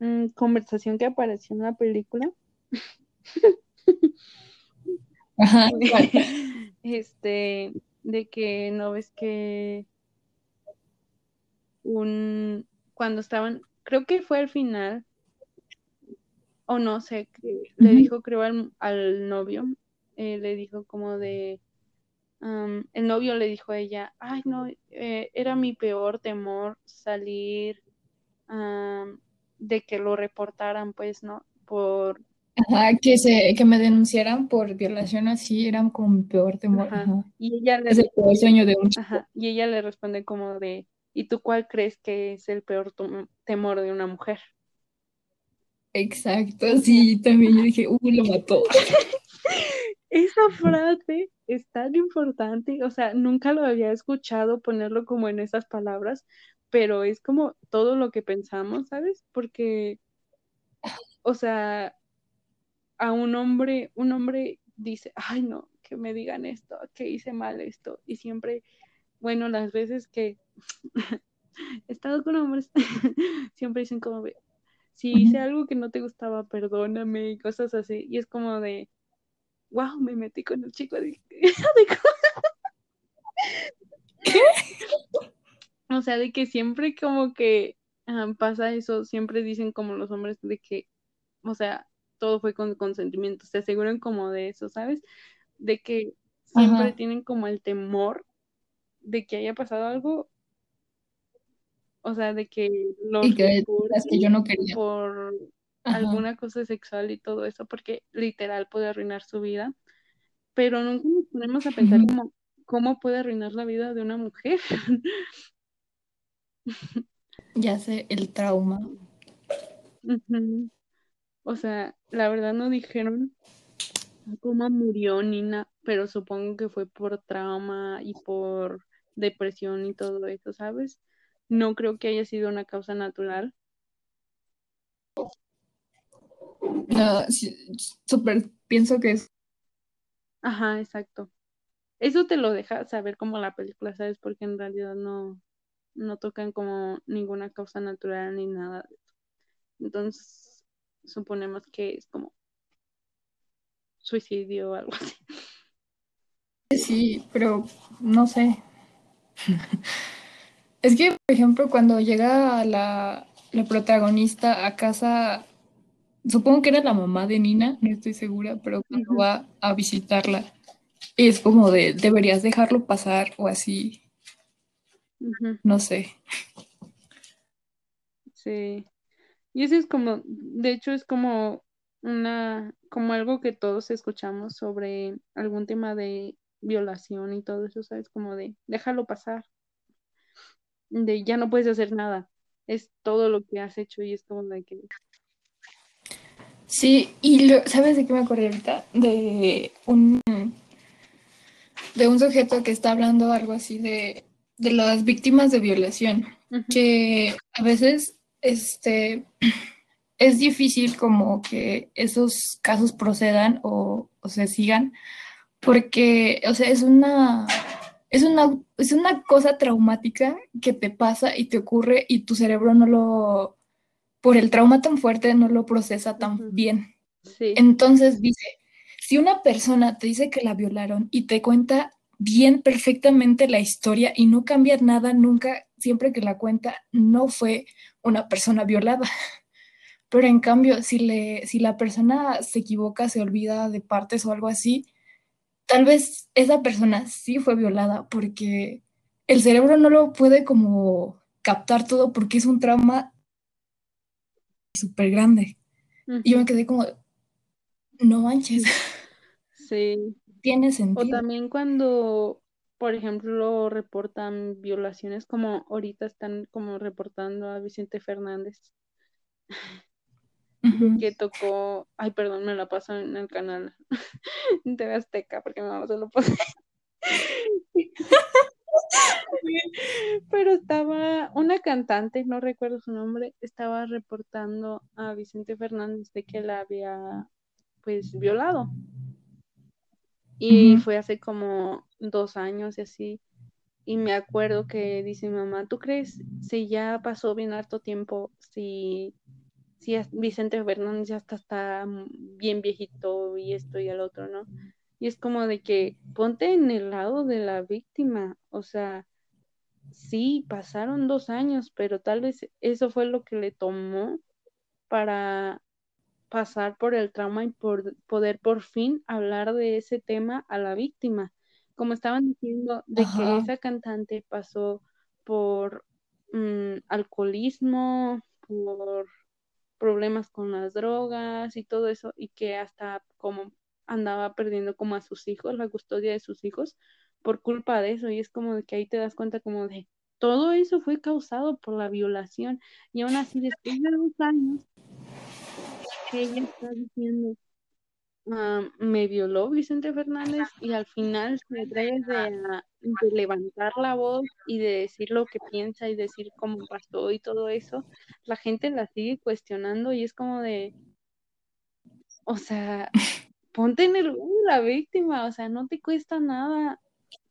mm, conversación que apareció en la película. este, de que no ves que un, cuando estaban, creo que fue al final, o no sé, que le dijo, creo, al, novio, eh, le dijo como de, el novio le dijo a ella, ay, no, eh, era mi peor temor salir de que lo reportaran, pues, ¿no? Por... Ajá, que, se, que me denunciaran por violación así, eran como mi peor temor. Y ella le... Es el peor sueño de un Ajá. Y ella le responde como de, ¿y tú cuál crees que es el peor temor de una mujer? Exacto, sí, también yo dije, uy, lo mató. Esa frase es tan importante, o sea, nunca lo había escuchado ponerlo como en esas palabras, pero es como todo lo que pensamos, ¿sabes? Porque, o sea, a un hombre, un hombre dice, ay no, que me digan esto, que hice mal esto, y siempre, bueno, las veces que he estado con hombres, siempre dicen como, si hice algo que no te gustaba, perdóname y cosas así, y es como de, wow, me metí con el chico de... ¿Qué? O sea, de que siempre como que pasa eso, siempre dicen como los hombres de que, o sea, todo fue con consentimiento, se aseguran como de eso, ¿sabes? De que siempre tienen como el temor de que haya pasado algo, o sea, de que los y que, que yo no quería. por alguna cosa sexual y todo eso, porque literal puede arruinar su vida, pero nunca nos ponemos a pensar como cómo puede arruinar la vida de una mujer. Ya sé, el trauma. O sea, la verdad no dijeron cómo murió Nina, pero supongo que fue por trauma y por depresión y todo eso, ¿sabes? No creo que haya sido una causa natural. No, súper pienso que es. Ajá, exacto. Eso te lo deja saber como la película, ¿sabes? Porque en realidad no, no tocan como ninguna causa natural ni nada de eso. Entonces, suponemos que es como suicidio o algo así. Sí, pero no sé. es que, por ejemplo, cuando llega la, la protagonista a casa, supongo que era la mamá de Nina, no estoy segura, pero cuando va a visitarla, es como de, deberías dejarlo pasar o así. No sé. Sí. Y eso es como, de hecho es como una, como algo que todos escuchamos sobre algún tema de violación y todo eso, ¿sabes? Como de, déjalo pasar. De ya no puedes hacer nada. Es todo lo que has hecho y es como de que... Sí, y ¿sabes de qué me acordé ahorita? De un de un sujeto que está hablando algo así de de las víctimas de violación, que a veces este, es difícil como que esos casos procedan o, se sigan, porque, o sea, es una, es una, es una cosa traumática que te pasa y te ocurre y tu cerebro no lo, por el trauma tan fuerte, no lo procesa tan bien. Entonces dice, si una persona te dice que la violaron y te cuenta bien perfectamente la historia y no cambia nada nunca, siempre que la cuenta, no fue una persona violada. Pero en cambio, si, le, si la persona se equivoca, se olvida de partes o algo así, tal vez esa persona sí fue violada porque el cerebro no lo puede como captar todo porque es un trauma súper grande. Y yo me quedé como, no manches. Sí. Tiene sentido. O también cuando, por ejemplo, reportan violaciones, como ahorita están como reportando a Vicente Fernández, que tocó, ay, perdón, me la paso en el canal de Azteca, porque mi mamá se lo pone. Pero estaba una cantante, no recuerdo su nombre, estaba reportando a Vicente Fernández de que la había pues violado. Y fue hace como dos años y así. Y me acuerdo que dice mi mamá, ¿tú crees si ya pasó bien harto tiempo, si, si Vicente Fernández ya está, está bien viejito y esto y el otro, ¿no? Y es como de que ponte en el lado de la víctima, o sea, sí, pasaron dos años, pero tal vez eso fue lo que le tomó para pasar por el trauma y por poder por fin hablar de ese tema a la víctima. Como estaban diciendo, de que esa cantante pasó por mm, alcoholismo, por problemas con las drogas y todo eso, y que hasta como andaba perdiendo como a sus hijos, la custodia de sus hijos, por culpa de eso. Y es como de que ahí te das cuenta como de todo eso fue causado por la violación. Y aún así, después de dos años, ella está diciendo, ah, me violó Vicente Fernández y al final se trae de, de, levantar la voz y de decir lo que piensa y decir cómo pasó y todo eso, la gente la sigue cuestionando y es como de, o sea, ponte en el lugar de la víctima, o sea, no te cuesta nada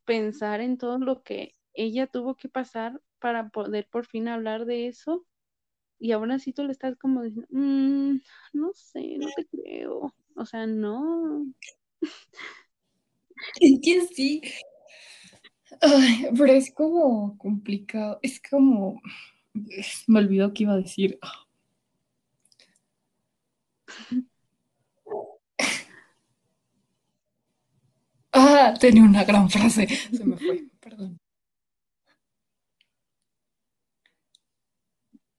pensar en todo lo que ella tuvo que pasar para poder por fin hablar de eso. Y ahora sí tú le estás como diciendo, mm, no sé, no te creo. O sea, no. Es que sí. pero es como complicado. Es como. Me olvidó que iba a decir. Ah, tenía una gran frase. Se me fue, perdón.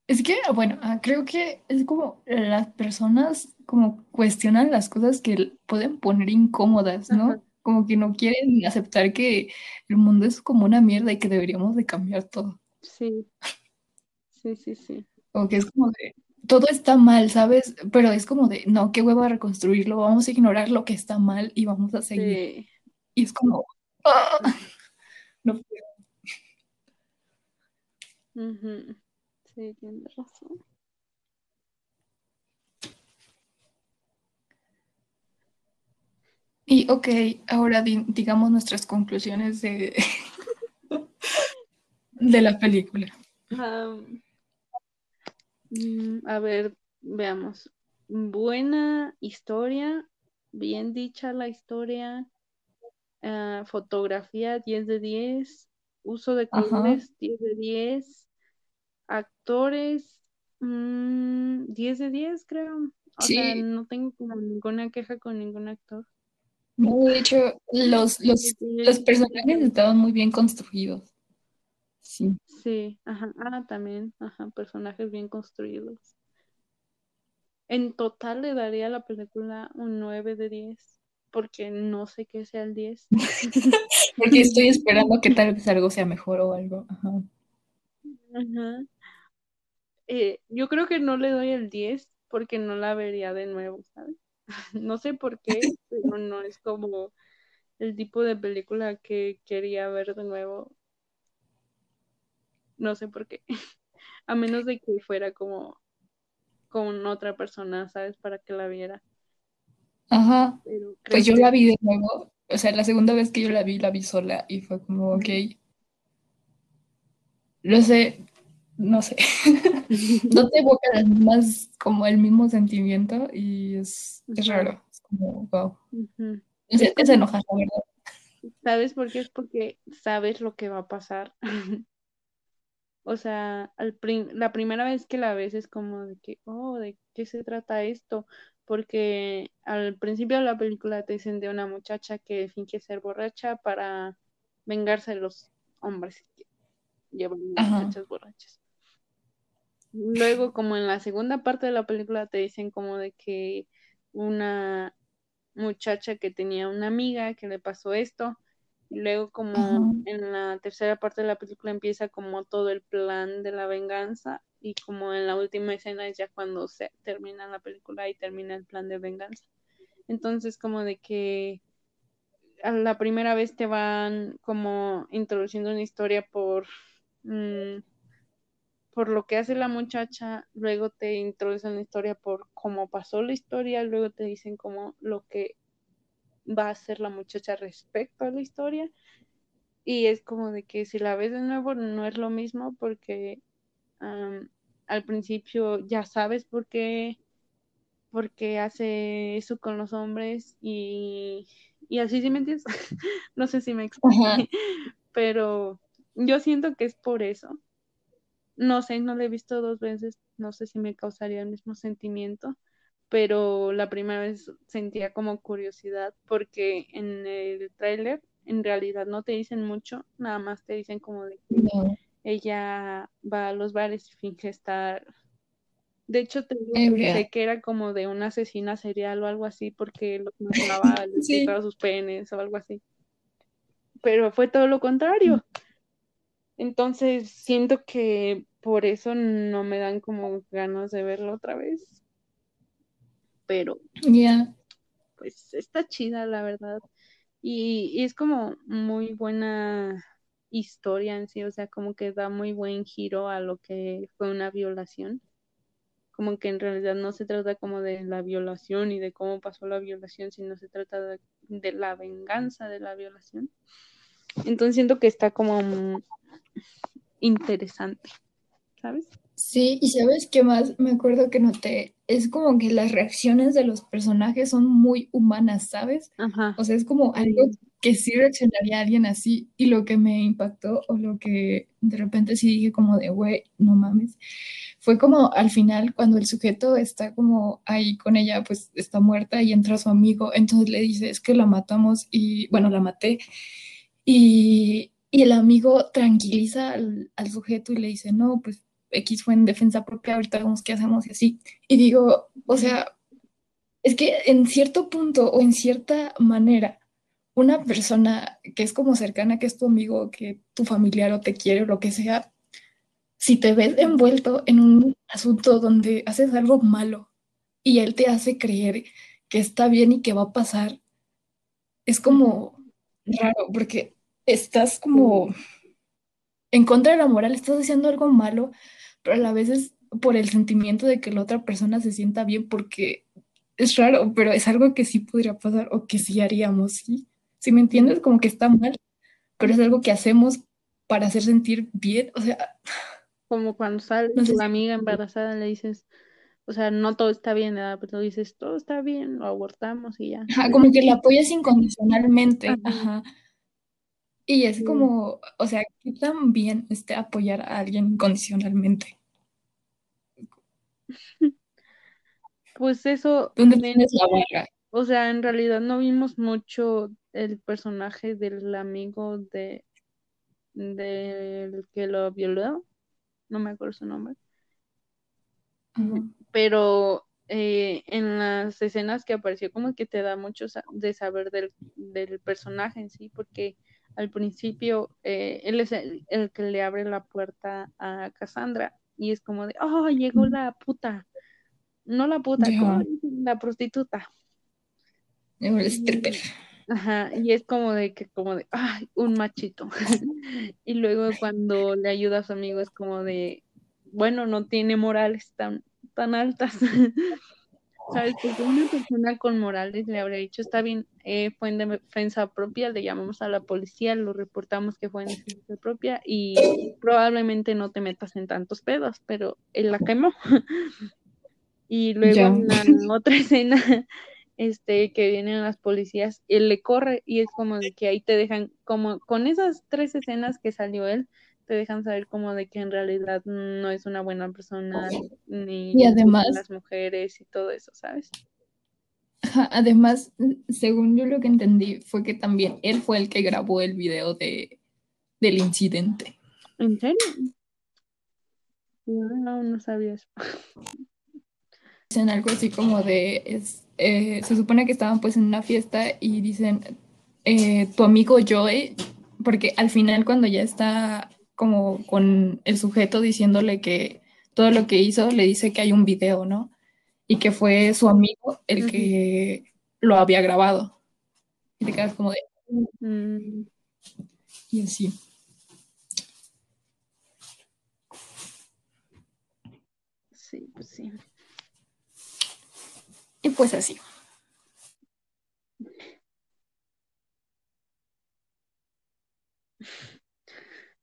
Es que, bueno, ah, creo que es como las personas como cuestionan las cosas que pueden poner incómodas, ¿no? Como que no quieren aceptar que el mundo es como una mierda y que deberíamos de cambiar todo. Sí, sí, sí, sí. O que es como de, todo está mal, ¿sabes? Pero es como de, no, qué huevo a reconstruirlo, vamos a ignorar lo que está mal y vamos a seguir. Y es como, ¡ah! no puedo. Sí, tienes razón. Y ok, ahora digamos nuestras conclusiones de, de la película. Mm, a ver, veamos. Buena historia, bien dicha la historia, ah, fotografía 10 de 10, uso de colores 10 de 10, Actores, 10 mm, de 10 creo. O sea, no tengo como ninguna queja con ningún actor. de hecho, los, los, los personajes estaban muy bien construidos. Sí. Sí, ajá. Ah, también, ajá, personajes bien construidos. En total le daría a la película un 9 de 10, porque no sé qué sea el 10. porque estoy esperando que tal vez algo sea mejor o algo. Ajá. Ajá. Eh, yo creo que no le doy el 10 porque no la vería de nuevo, ¿sabes? no sé por qué, pero no es como el tipo de película que quería ver de nuevo. No sé por qué. A menos de que fuera como con otra persona, ¿sabes? Para que la viera. Ajá. pues yo la vi de nuevo. O sea, la segunda vez que yo la vi, la vi sola y fue como, ok. Lo sé, no sé, no te evoca más como el mismo sentimiento y es, raro, es como, wow. Es que se enoja, la verdad. ¿Sabes por qué? Es porque sabes lo que va a pasar. o sea, al la primera vez que la ves es como de que, oh, ¿de qué se trata esto? Porque al principio de la película te dicen de una muchacha que finge ser borracha para vengarse de los hombres que llevan muchachas borrachas. Luego, como en la segunda parte de la película, te dicen como de que una muchacha que tenía una amiga que le pasó esto. Y luego, como en la tercera parte de la película, empieza como todo el plan de la venganza. Y como en la última escena es ya cuando se termina la película y termina el plan de venganza. Entonces, como de que a la primera vez te van como introduciendo una historia por. Mm, por lo que hace la muchacha, luego te introducen la historia por cómo pasó la historia, luego te dicen cómo lo que va a hacer la muchacha respecto a la historia. Y es como de que si la ves de nuevo no es lo mismo porque al principio ya sabes por qué, por qué hace eso con los hombres y, Y así sí me entiendes. no sé si me expliqué, pero yo siento que es por eso. No sé, no lo he visto dos veces, no sé si me causaría el mismo sentimiento, pero la primera vez sentía como curiosidad porque en el tráiler en realidad no te dicen mucho, nada más te dicen como de que ella va a los bares y finge estar de hecho, te digo que era como de una asesina serial o algo así, porque los mataba, les sí. sus penes o algo así. Pero fue todo lo contrario. Entonces, siento que por eso no me dan como ganas de verlo otra vez. Pero, ya pues está chida, la verdad. Y, y es como muy buena historia en sí, o sea, como que da muy buen giro a lo que fue una violación como que en realidad no se trata como de la violación y de cómo pasó la violación, sino se trata de, la venganza de la violación. Entonces siento que está como interesante, ¿sabes? Sí, y sabes qué más me acuerdo que noté, es como que las reacciones de los personajes son muy humanas, ¿sabes? Ajá. O sea, es como algo que sí reaccionaría alguien así, y lo que me impactó, o lo que de repente sí dije como de, güey, no mames, fue como al final cuando el sujeto está como ahí con ella, pues está muerta y entra su amigo, entonces le dice, es que la matamos y, bueno, la maté, y, y el amigo tranquiliza al, al sujeto y le dice, no, pues X fue en defensa propia, ahorita vemos qué hacemos y así. Y digo, o sea, es que en cierto punto o en cierta manera, una persona que es como cercana, que es tu amigo, que tu familiar o te quiere o lo que sea, si te ves envuelto en un asunto donde haces algo malo y él te hace creer que está bien y que va a pasar, es como raro, porque estás como en contra de la moral, estás haciendo algo malo, pero a la vez es por el sentimiento de que la otra persona se sienta bien, porque es raro, pero es algo que sí podría pasar o que sí haríamos, ¿sí? Si me entiendes, como que está mal, pero es algo que hacemos para hacer sentir bien, o sea... Como cuando sale tu amiga embarazada, le dices, o sea, no todo está bien, ¿verdad? pero dices, todo está bien, lo abortamos y ya. Ajá, como que la apoyas incondicionalmente, ajá. Y es como, o sea, ¿qué tan bien este apoyar a alguien incondicionalmente? Pues eso. ¿Dónde tienes la barra? O sea, en realidad no vimos mucho el personaje del amigo de del que lo violó. No me acuerdo su nombre. Pero eh, en las escenas que apareció, como que te da mucho de saber del, del personaje en sí, porque al principio eh, él es el, que le abre la puerta a Cassandra y es como de, oh, llegó la puta. No la puta, la prostituta. El stripper. Ajá, y es como de que, como de, ay, un machito. y luego cuando le ayuda a su amigo es como de, bueno, no tiene morales tan, tan altas. ¿Sabes? Porque una persona con morales le habría dicho, está bien, eh, fue en defensa propia, le llamamos a la policía, lo reportamos que fue en defensa propia y probablemente no te metas en tantos pedos, pero él la quemó. y luego en la otra escena, este, que vienen las policías, él le corre y es como de que ahí te dejan, como con esas tres escenas que salió él, te dejan saber como de que en realidad no es una buena persona ni y además las mujeres y todo eso, ¿sabes? Además, según yo lo que entendí fue que también él fue el que grabó el video de, del incidente. ¿En serio? No, no sabía eso. Dicen algo así como de, es, eh, se supone que estaban pues en una fiesta y dicen, eh, tu amigo Joey, porque al final cuando ya está como con el sujeto diciéndole que todo lo que hizo, le dice que hay un video, ¿no? Y que fue su amigo el que lo había grabado. Y te quedas como de... Mm. Y así. Sí, pues sí. Y pues así.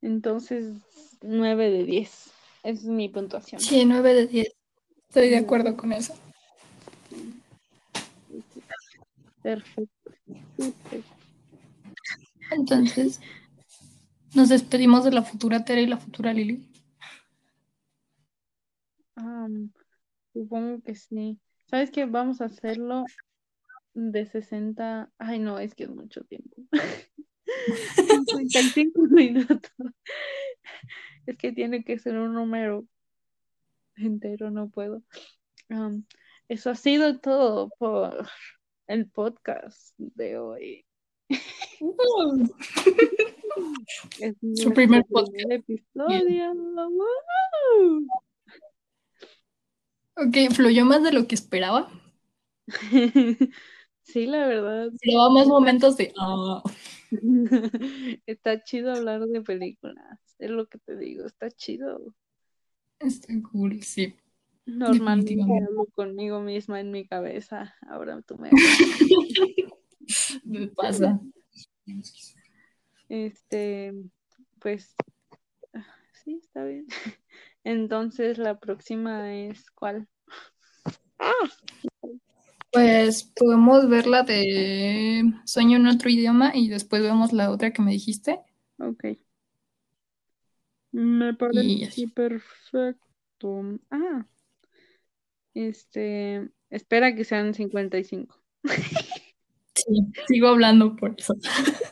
Entonces, 9 de 10. Esa es mi puntuación. Sí, 9 de 10. Estoy de acuerdo con eso. Perfecto. Entonces, nos despedimos de la futura Tere y la futura Lili. supongo que sí. ¿Sabes qué? Vamos a hacerlo de 60. Ay, no, es que es mucho tiempo. 55 minutos. Es que tiene que ser un número entero, no puedo. eso ha sido todo por el podcast de hoy. es Su primer podcast. Episodio. Ok, fluyó más de lo que esperaba. sí, la verdad. Lleva más momentos de. Ah". está chido hablar de películas. Es lo que te digo, está chido. Está cool, sí. Normalmente hablo conmigo misma en mi cabeza. Ahora tú me. me pasa. Este, pues, sí, está bien. Entonces, la próxima es ¿cuál? Pues podemos ver la de Sueño en otro idioma y después vemos la otra que me dijiste. Ok. Me parece perfecto. Ah. Este, espera que sean 55. Sí, sigo hablando por eso.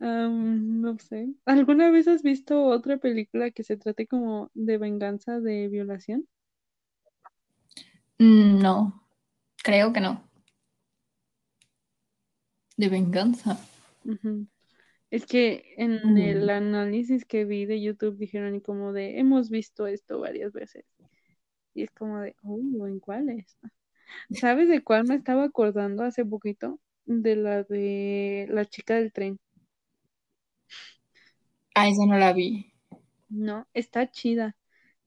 no sé. ¿Alguna vez has visto otra película que se trate como de venganza de violación? Mm, no, creo que no. De venganza. Es que en el mm. análisis que vi de YouTube dijeron como de hemos visto esto varias veces. Y es como de, oh, ¿en cuáles? ¿Sabes de cuál me estaba acordando hace poquito? De la de la chica del tren. Ah, esa no la vi. No, está chida.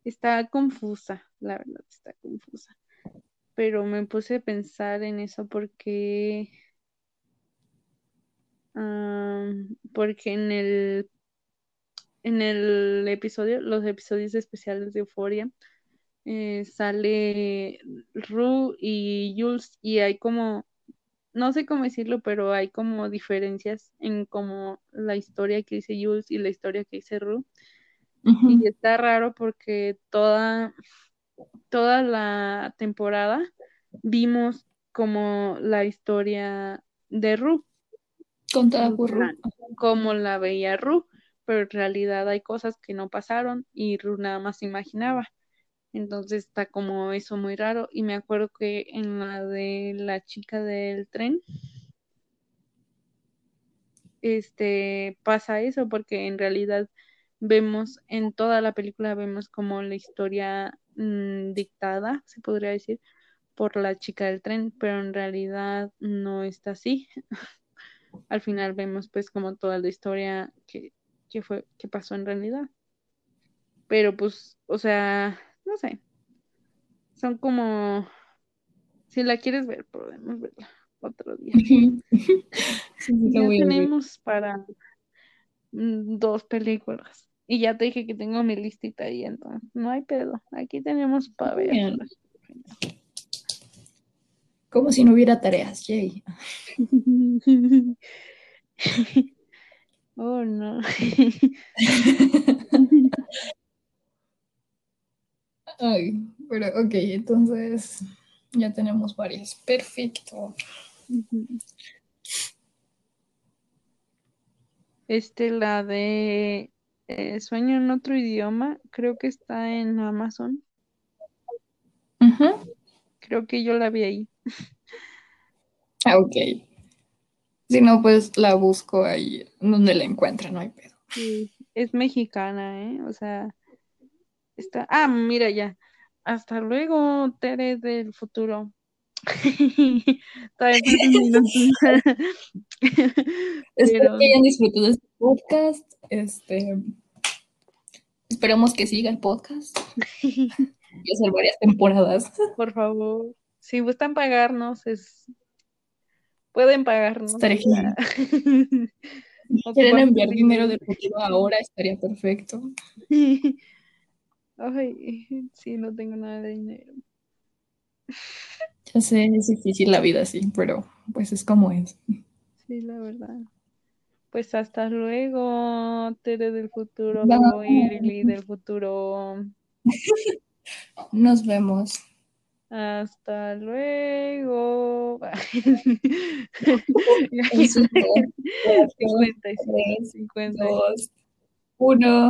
Está confusa, la verdad, está confusa pero me puse a pensar en eso porque porque en el en el episodio, los episodios especiales de Euphoria, eh, sale Ru y Jules y hay como, no sé cómo decirlo, pero hay como diferencias en como la historia que dice Jules y la historia que dice Ru. Y está raro porque toda, toda la temporada vimos como la historia de Ru. Contada por Ru. Como la veía Ru, pero en realidad hay cosas que no pasaron y Ru nada más imaginaba. Entonces está como eso muy raro. Y me acuerdo que en la de la chica del tren, este pasa eso porque en realidad vemos en toda la película vemos como la historia mm, dictada, se podría decir, por la chica del tren, pero en realidad no está así. Al final vemos pues como toda la historia que, que fue, que pasó en realidad. Pero pues, o sea, no sé. Son como, si la quieres ver, podemos verla otro día. ya tenemos para mm, dos películas. Y ya te dije que tengo mi listita ahí, entonces no hay pedo. Aquí tenemos para ver. Como si no hubiera tareas, yay. oh, no. Ay, pero ok, entonces ya tenemos varias. Perfecto. Este, la de eh, Sueño en otro idioma, creo que está en Amazon. Creo que yo la vi ahí. Ah, ok. Si no, pues la busco ahí donde la encuentre, no hay pedo. Sí, es mexicana, ¿eh? O sea, está. Ah, mira ya. Hasta luego, Tere del futuro. Espero que hayan disfrutado este podcast. Este, esperamos que siga el podcast. y hacer varias temporadas. Por favor si gustan pagarnos, es pueden pagarnos. Estaría genial. quieren enviar dinero de futuro ahora, estaría perfecto. Ay, sí, no tengo nada de dinero. Ya sé, es difícil la vida así, pero pues es como es. Sí, la verdad. Pues hasta luego, Tere del futuro, Lili del futuro. Nos vemos. Hasta luego. 55, 50, 1.